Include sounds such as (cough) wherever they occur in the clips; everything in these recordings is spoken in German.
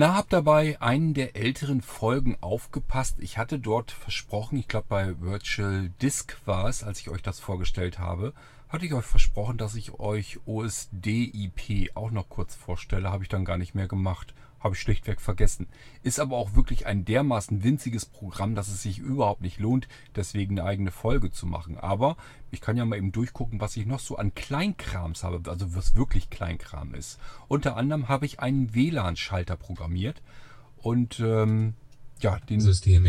Na, hab dabei einen der älteren Folgen aufgepasst. Ich hatte dort versprochen, ich glaube bei Virtual Disk war es, als ich euch das vorgestellt habe, hatte ich euch versprochen, dass ich euch OSD-IP auch noch kurz vorstelle. Habe ich dann gar nicht mehr gemacht. Habe ich schlichtweg vergessen. Ist aber auch wirklich ein dermaßen winziges Programm, dass es sich überhaupt nicht lohnt, deswegen eine eigene Folge zu machen. Aber ich kann ja mal eben durchgucken, was ich noch so an Kleinkrams habe, also was wirklich Kleinkram ist. Unter anderem habe ich einen WLAN-Schalter programmiert und ähm, ja, den System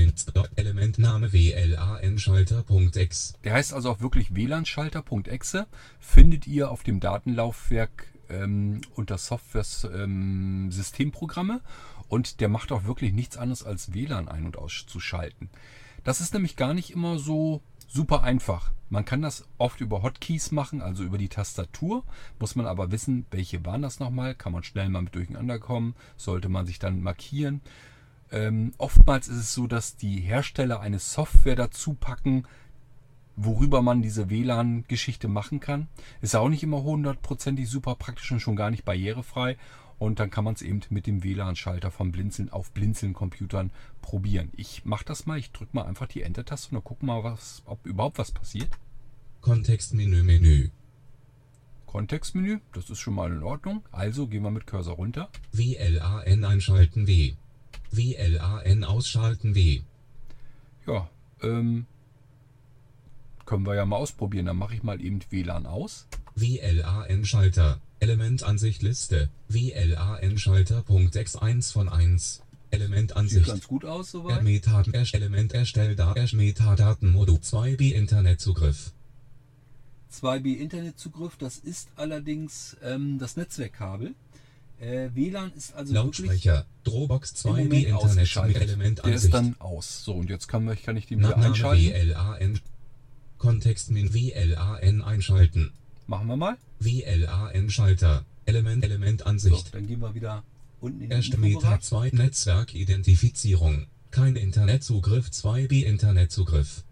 Elementname WLAN-Schalter.exe. Der heißt also auch wirklich WLAN-Schalter.exe. Findet ihr auf dem Datenlaufwerk ähm, unter Software-Systemprogramme ähm, und der macht auch wirklich nichts anderes als WLAN ein- und auszuschalten. Das ist nämlich gar nicht immer so super einfach. Man kann das oft über Hotkeys machen, also über die Tastatur. Muss man aber wissen, welche waren das nochmal. Kann man schnell mal mit durcheinander kommen. Sollte man sich dann markieren. Ähm, oftmals ist es so, dass die Hersteller eine Software dazu packen, worüber man diese WLAN-Geschichte machen kann. Ist auch nicht immer hundertprozentig super praktisch und schon gar nicht barrierefrei. Und dann kann man es eben mit dem WLAN-Schalter von Blinzeln auf Blinzeln-Computern probieren. Ich mache das mal, ich drücke mal einfach die Enter-Taste und dann gucken mal, was, ob überhaupt was passiert. Kontextmenü, Menü. Kontextmenü, das ist schon mal in Ordnung. Also gehen wir mit Cursor runter. WLAN einschalten W. WLAN ausschalten W. Ja, ähm, können wir ja mal ausprobieren. Dann mache ich mal eben WLAN aus. WLAN-Schalter. Elementansicht Liste. WLAN-Schalter. Punkt 1 von 1. Elementansicht. Sieht ganz gut aus soweit. Metadaten, Element erstellt da Metadatenmodul 2B Internetzugriff. 2B Internetzugriff, das ist allerdings ähm, das Netzwerkkabel. Äh, WLAN ist also Lautsprecher, Dropbox 2B Internet mit Elementansicht. Der ist dann aus. So, und jetzt kann, kann ich den wieder einschalten. WLAN Kontextmin WLAN einschalten. Machen wir mal. WLAN-Schalter. Element, Elementansicht. So, dann gehen wir wieder unten in den Erste Meta 2 Netzwerkidentifizierung. Kein Internetzugriff 2B Internetzugriff.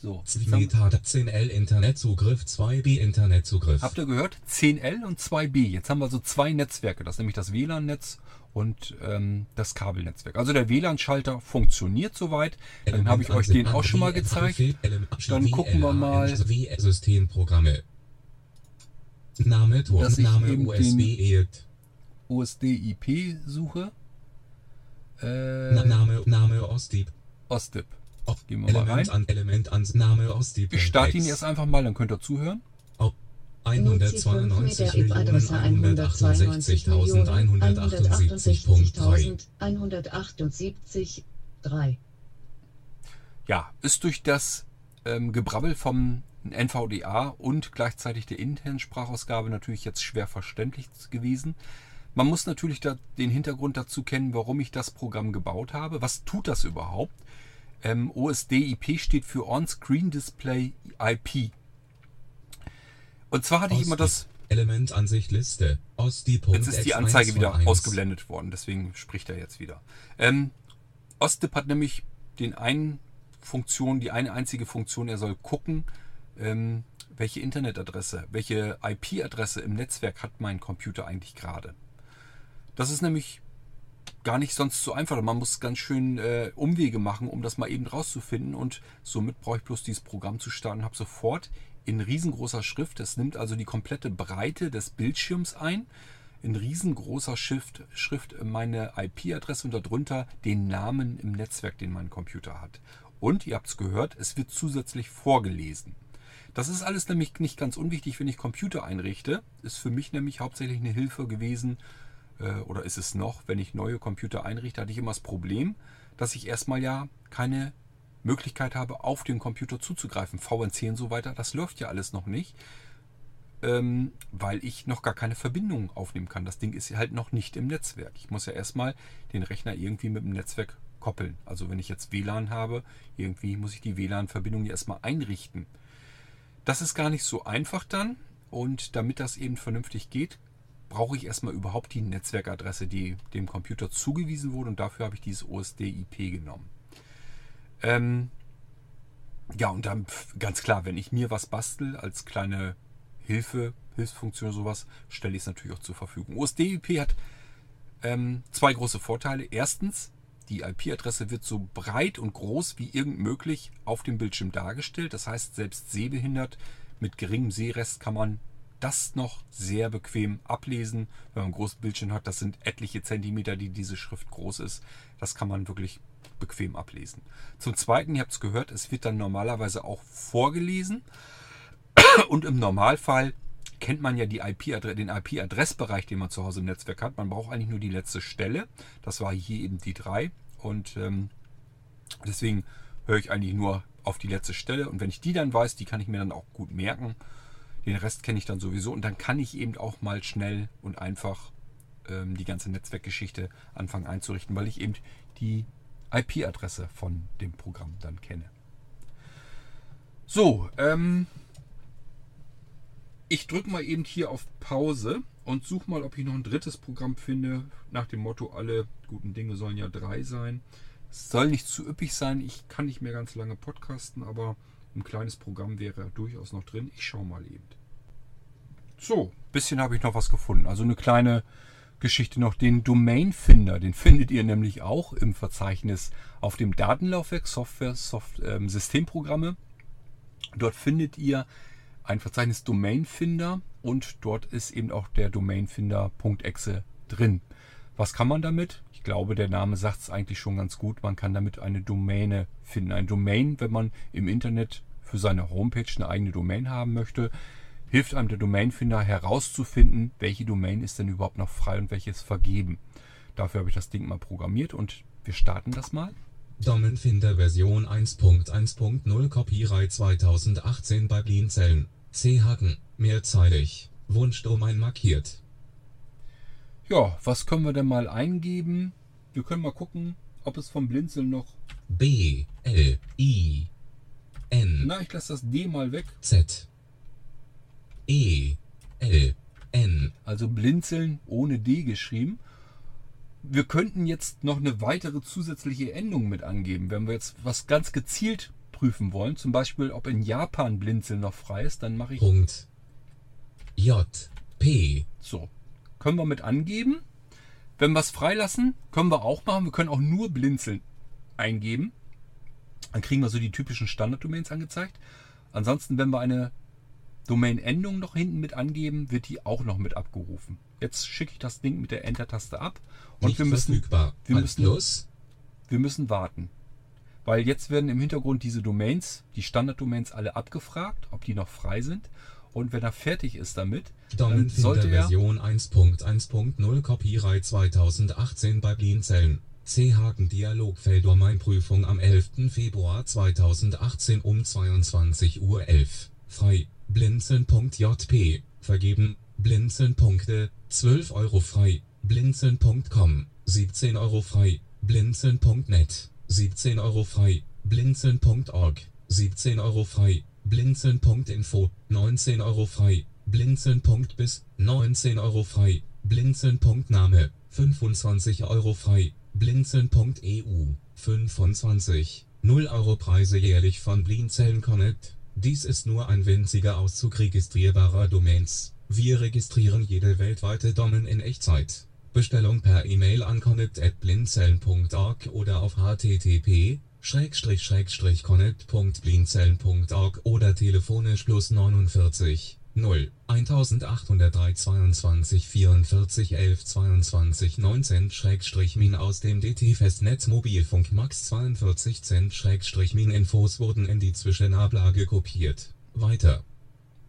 So, Meta 10L Internetzugriff 2B Internetzugriff. Habt ihr gehört? 10L und 2B. Jetzt haben wir so zwei Netzwerke. Das ist nämlich das WLAN-Netz und ähm, das Kabelnetzwerk. Also der WLAN-Schalter funktioniert soweit. Dann habe ich euch den auch schon mal gezeigt. Dann gucken wir mal. Systemprogramme. Name, Tor, Name, USB, USD-IP suche. Äh, Name, Name, OSDIP. OSDIP. Gehen wir Element mal rein. An, Element ans Name OSDIP. Ich starte ihn jetzt einfach mal, dann könnt ihr zuhören. 192.168.178.3. Ja, ist durch das ähm, Gebrabbel vom NVDA und gleichzeitig der internen Sprachausgabe natürlich jetzt schwer verständlich gewesen. Man muss natürlich da den Hintergrund dazu kennen, warum ich das Programm gebaut habe. Was tut das überhaupt? Ähm, OSD-IP steht für On-Screen Display IP. Und zwar hatte ich immer das. Elementansicht Liste. Osti. Jetzt ist die Anzeige wieder ausgeblendet worden, deswegen spricht er jetzt wieder. Ähm, OSDIP hat nämlich den einen Funktion, die eine einzige Funktion, er soll gucken, ähm, welche Internetadresse, welche IP-Adresse im Netzwerk hat mein Computer eigentlich gerade. Das ist nämlich gar nicht sonst so einfach. Man muss ganz schön äh, Umwege machen, um das mal eben rauszufinden. Und somit brauche ich bloß dieses Programm zu starten und habe sofort in riesengroßer Schrift. Es nimmt also die komplette Breite des Bildschirms ein. In riesengroßer Schrift, Schrift meine IP-Adresse und darunter den Namen im Netzwerk, den mein Computer hat. Und ihr habt es gehört, es wird zusätzlich vorgelesen. Das ist alles nämlich nicht ganz unwichtig, wenn ich Computer einrichte. Ist für mich nämlich hauptsächlich eine Hilfe gewesen, oder ist es noch, wenn ich neue Computer einrichte, hatte ich immer das Problem, dass ich erstmal ja keine Möglichkeit habe, auf den Computer zuzugreifen. VNC und so weiter, das läuft ja alles noch nicht, ähm, weil ich noch gar keine Verbindung aufnehmen kann. Das Ding ist halt noch nicht im Netzwerk. Ich muss ja erstmal den Rechner irgendwie mit dem Netzwerk koppeln. Also wenn ich jetzt WLAN habe, irgendwie muss ich die WLAN-Verbindung ja erstmal einrichten. Das ist gar nicht so einfach dann. Und damit das eben vernünftig geht, brauche ich erstmal überhaupt die Netzwerkadresse, die dem Computer zugewiesen wurde. Und dafür habe ich dieses OSD-IP genommen. Ähm, ja, und dann ganz klar, wenn ich mir was bastel als kleine Hilfe, Hilfsfunktion oder sowas, stelle ich es natürlich auch zur Verfügung. OSD-IP hat Ähm, zwei große Vorteile. Erstens, die IP-Adresse wird so breit und groß wie irgend möglich auf dem Bildschirm dargestellt. Das heißt, selbst sehbehindert mit geringem Sehrest kann man das noch sehr bequem ablesen, wenn man einen großen Bildschirm hat. Das sind etliche Zentimeter, die diese Schrift groß ist. Das kann man wirklich bequem ablesen. Zum Zweiten, ihr habt es gehört, es wird dann normalerweise auch vorgelesen. (coughs) Und im Normalfall kennt man ja die IP den IP-Adressbereich, den man zu Hause im Netzwerk hat. Man braucht eigentlich nur die letzte Stelle. Das war hier eben die 3. Und ähm, deswegen höre ich eigentlich nur auf die letzte Stelle. Und wenn ich die dann weiß, die kann ich mir dann auch gut merken. Den Rest kenne ich dann sowieso. Und dann kann ich eben auch mal schnell und einfach ähm, die ganze Netzwerkgeschichte anfangen einzurichten, weil ich eben die IP-Adresse von dem Programm dann kenne. So, ähm, ich drücke mal eben hier auf Pause und suche mal, ob ich noch ein drittes Programm finde. Nach dem Motto, alle guten Dinge sollen ja drei sein. Es soll nicht zu üppig sein. Ich kann nicht mehr ganz lange podcasten, aber ein kleines Programm wäre durchaus noch drin. Ich schaue mal eben. So, bisschen habe ich noch was gefunden. Also eine kleine Geschichte noch. Den Domain-Finder, den findet ihr nämlich auch im Verzeichnis auf dem Datenlaufwerk Software, Soft, ähm, Systemprogramme. Dort findet ihr ein Verzeichnis Domainfinder und dort ist eben auch der Domainfinder.exe drin. Was kann man damit? Ich glaube, der Name sagt es eigentlich schon ganz gut. Man kann damit eine Domäne finden. Ein Domain, wenn man im Internet für seine Homepage eine eigene Domain haben möchte, hilft einem der Domainfinder herauszufinden, welche Domain ist denn überhaupt noch frei und welche ist vergeben. Dafür habe ich das Ding mal programmiert und wir starten das mal. Domainfinder Version 1.1.0 Copyright 2018 bei Blinzeln. C-Haken, mehrzeilig, Wunschdomain markiert. Ja, was können wir denn mal eingeben? Wir können mal gucken, ob es vom Blinzeln noch. B, L, I, N. Na, ich lasse das D mal weg. Z, E, L, N. Also Blinzeln ohne D geschrieben. Wir könnten jetzt noch eine weitere zusätzliche Endung mit angeben. Wenn wir jetzt was ganz gezielt prüfen wollen, zum Beispiel, ob in Japan Blinzeln noch frei ist, dann mache ich. Punkt. J. P. So. Können wir mit angeben. Wenn wir es freilassen, können wir auch machen. Wir können auch nur Blinzeln eingeben. Dann kriegen wir so die typischen Standard-Domains angezeigt. Ansonsten, wenn wir eine Domain-Endung noch hinten mit angeben, wird die auch noch mit abgerufen. Jetzt schicke ich das Ding mit der Enter-Taste ab und Nicht wir müssen, verfügbar. wir Alt müssen, Plus. wir müssen warten. Weil jetzt werden im Hintergrund diese Domains, die Standard-Domains alle abgefragt, ob die noch frei sind. Und wenn er fertig ist damit, dann sollte er, Version 1.1.0 Copyright 2018 bei Blinzeln. C-Haken Dialogfeld Domainprüfung am 11. Februar 2018 um 22.11 Uhr. Frei. Blinzeln.jp. Vergeben. Blinzeln.de. 12 Euro frei. Blinzeln.com. 17 Euro frei. Blinzeln.net. 17 Euro frei. Blinzeln.org. 17 Euro frei. Blinzeln.info. 19 Euro frei. Blinzeln.bis. 19 Euro frei. Blinzeln.name. 25 Euro frei. Blinzeln.eu. 25. 0 Euro Preise jährlich von Blinzeln Connect. Dies ist nur ein winziger Auszug registrierbarer Domains. Wir registrieren jede weltweite Domain in Echtzeit. Bestellung per E-Mail an connect@blinzeln.org oder auf http connect.blinzeln.org oder telefonisch plus 49 0 1803 22 44 11 22 19 min aus dem DT-Festnetz Mobilfunk Max 42 Cent min Infos wurden in die Zwischenablage kopiert. Weiter.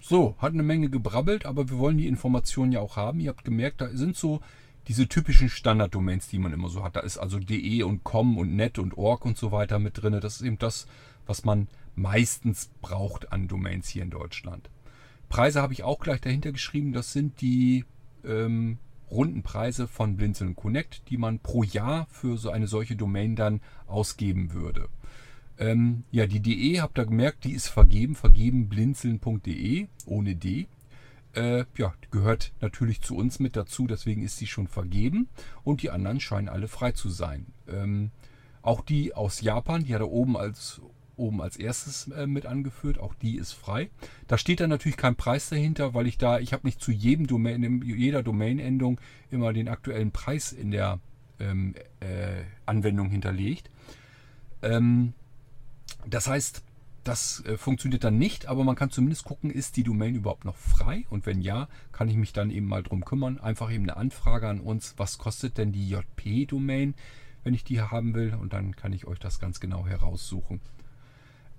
so, hat eine Menge gebrabbelt, aber wir wollen die Informationen ja auch haben. Ihr habt gemerkt, da sind so diese typischen Standard-Domains, die man immer so hat. Da ist also de und com und net und org und so weiter mit drin. Das ist eben das, was man meistens braucht an Domains hier in Deutschland. Preise habe ich auch gleich dahinter geschrieben. Das sind die ähm, runden Preise von Blinzeln Connect, die man pro Jahr für so eine solche Domain dann ausgeben würde. Ähm, ja, die DE, habt ihr gemerkt, die ist vergeben. Vergeben blinzeln.de ohne D. Äh, ja, gehört natürlich zu uns mit dazu, deswegen ist sie schon vergeben. Und die anderen scheinen alle frei zu sein. Ähm, auch die aus Japan, die ja da oben als oben als erstes äh, mit angeführt. Auch die ist frei. Da steht dann natürlich kein Preis dahinter, weil ich da, ich habe nicht zu jedem Domain, jeder Domain-Endung immer den aktuellen Preis in der ähm, äh, Anwendung hinterlegt. Ähm, das heißt, das äh, funktioniert dann nicht, aber man kann zumindest gucken, ist die Domain überhaupt noch frei? Und wenn ja, kann ich mich dann eben mal drum kümmern. Einfach eben eine Anfrage an uns, was kostet denn die JP-Domain, wenn ich die haben will? Und dann kann ich euch das ganz genau heraussuchen.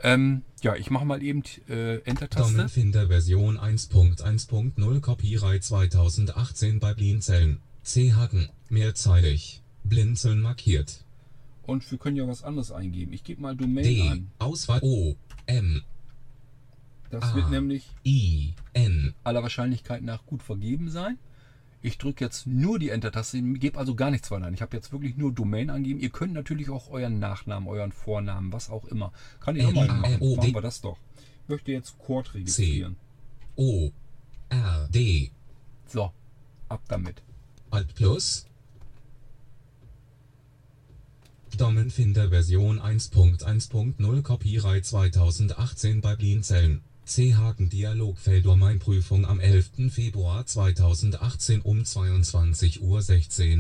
Ähm, ja, ich mache mal eben äh, Enter-Taste. Domainfinder Version 1.1.0 Copyright 2018 bei Blinzeln. C-Haken, mehrzeilig, blinzeln markiert. Und wir können ja was anderes eingeben. Ich gebe mal Domain D, an. Auswahl O, M, Das Ah. wird nämlich I, N. aller Wahrscheinlichkeit nach gut vergeben sein. Ich drücke jetzt nur die Enter-Taste, gebe also gar nichts weiter ein. Ich habe jetzt wirklich nur Domain angeben. Ihr könnt natürlich auch euren Nachnamen, euren Vornamen, was auch immer. Kann ich auch mal machen. Machen wir das doch. Ich möchte jetzt Cord registrieren. O, R, D. So, ab damit. Alt plus. Domainfinder Version 1.1.0 Copyright 2018 bei Blinzeln. C-Haken Dialogfeld Domainprüfung am 11. Februar 2018 um 22.16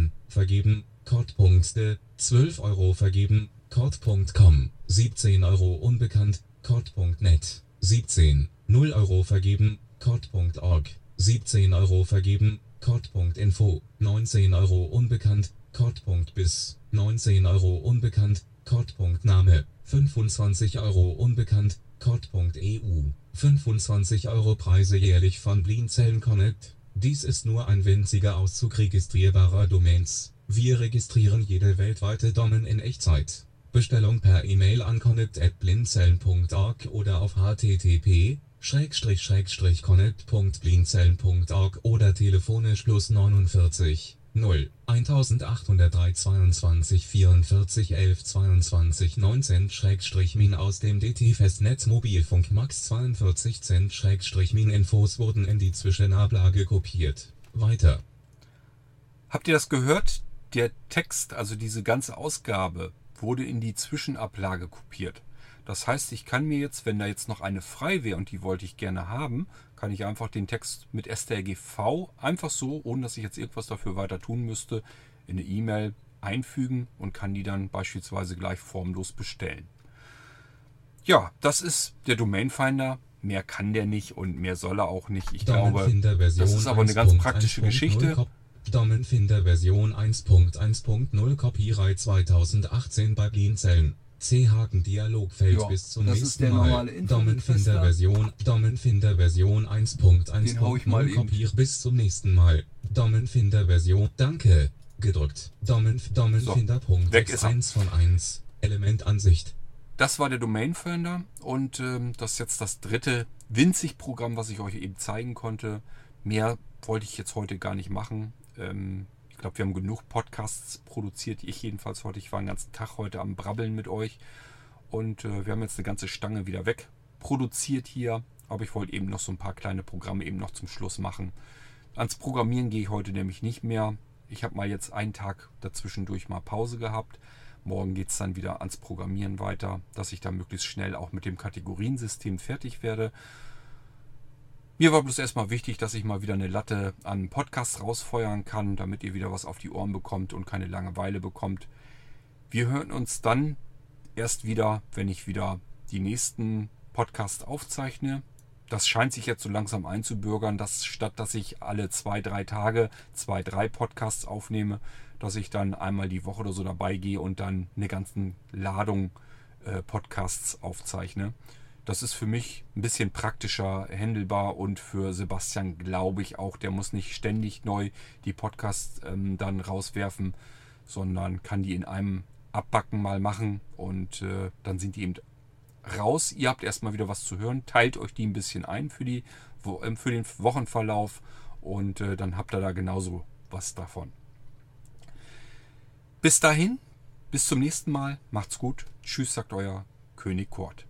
Uhr. Vergeben. Code.de 12 Euro vergeben. Code.com 17 Euro unbekannt. Code.net 17 0 Euro vergeben. Code.org 17 Euro vergeben. Code.info 19 Euro unbekannt. Code.bis 19 Euro unbekannt. Code.name 25 Euro unbekannt. Code.eu 25 Euro Preise jährlich von Blinzeln Connect. Dies ist nur ein winziger Auszug registrierbarer Domains. Wir registrieren jede weltweite Domain in Echtzeit. Bestellung per E-Mail an connect@blinzeln.org oder auf http connect.blinzeln.org oder telefonisch plus 49 0 1803 22 44 11 22 19 Schrägstrich Min aus dem DT-Festnetz Mobilfunk Max 42 Cent Schrägstrich Min Infos wurden in die Zwischenablage kopiert. Weiter. Habt ihr das gehört? Der Text, also diese ganze Ausgabe, wurde in die Zwischenablage kopiert. Das heißt, ich kann mir jetzt, wenn da jetzt noch eine frei wäre und die wollte ich gerne haben, kann ich einfach den Text mit strgv einfach so, ohne dass ich jetzt irgendwas dafür weiter tun müsste, in eine E-Mail einfügen und kann die dann beispielsweise gleich formlos bestellen. Ja, das ist der Domain Finder. Mehr kann der nicht und mehr soll er auch nicht. Ich glaube, das ist aber eine ganz 1.1.0 praktische Geschichte. Domainfinder Version 1.1.0 Copyright 2018 bei Blinzeln. C-Haken Dialogfeld Ja, bis zum das ist nächsten der Mal. Domainfinder Version Domainfinder Version Den hau ich mal 1.1.0 eben. Copy bis zum nächsten Mal. Domainfinder Version Danke gedrückt. Domain Domainfinder Punkt weg ist er. 1 von 1 Elementansicht. Das war der Domain Finder und ähm, das ist jetzt das dritte winzig Programm, was ich euch eben zeigen konnte. Mehr wollte ich jetzt heute gar nicht machen. Ähm, glaube, wir haben genug Podcasts produziert. Ich jedenfalls heute. Ich war den ganzen Tag heute am Brabbeln mit euch und äh, wir haben jetzt eine ganze Stange wieder weg produziert hier. Aber ich wollte eben noch so ein paar kleine Programme eben noch zum Schluss machen. Ans Programmieren gehe ich heute nämlich nicht mehr. Ich habe mal jetzt einen Tag dazwischendurch mal Pause gehabt. Morgen geht es dann wieder ans Programmieren weiter, dass ich da möglichst schnell auch mit dem Kategoriensystem fertig werde. Mir war bloß erstmal wichtig, dass ich mal wieder eine Latte an Podcasts rausfeuern kann, damit ihr wieder was auf die Ohren bekommt und keine Langeweile bekommt. Wir hören uns dann erst wieder, wenn ich wieder die nächsten Podcasts aufzeichne. Das scheint sich jetzt so langsam einzubürgern, dass statt dass ich alle zwei, drei Tage zwei, drei Podcasts aufnehme, dass ich dann einmal die Woche oder so dabei gehe und dann eine ganze Ladung äh, Podcasts aufzeichne. Das ist für mich ein bisschen praktischer handelbar und für Sebastian glaube ich auch, der muss nicht ständig neu die Podcasts ähm, dann rauswerfen, sondern kann die in einem Abbacken mal machen und äh, dann sind die eben raus. Ihr habt erstmal wieder was zu hören, teilt euch die ein bisschen ein für, die, ähm, für den Wochenverlauf und äh, dann habt ihr da genauso was davon. Bis dahin, bis zum nächsten Mal, macht's gut. Tschüss, sagt euer König Kurt.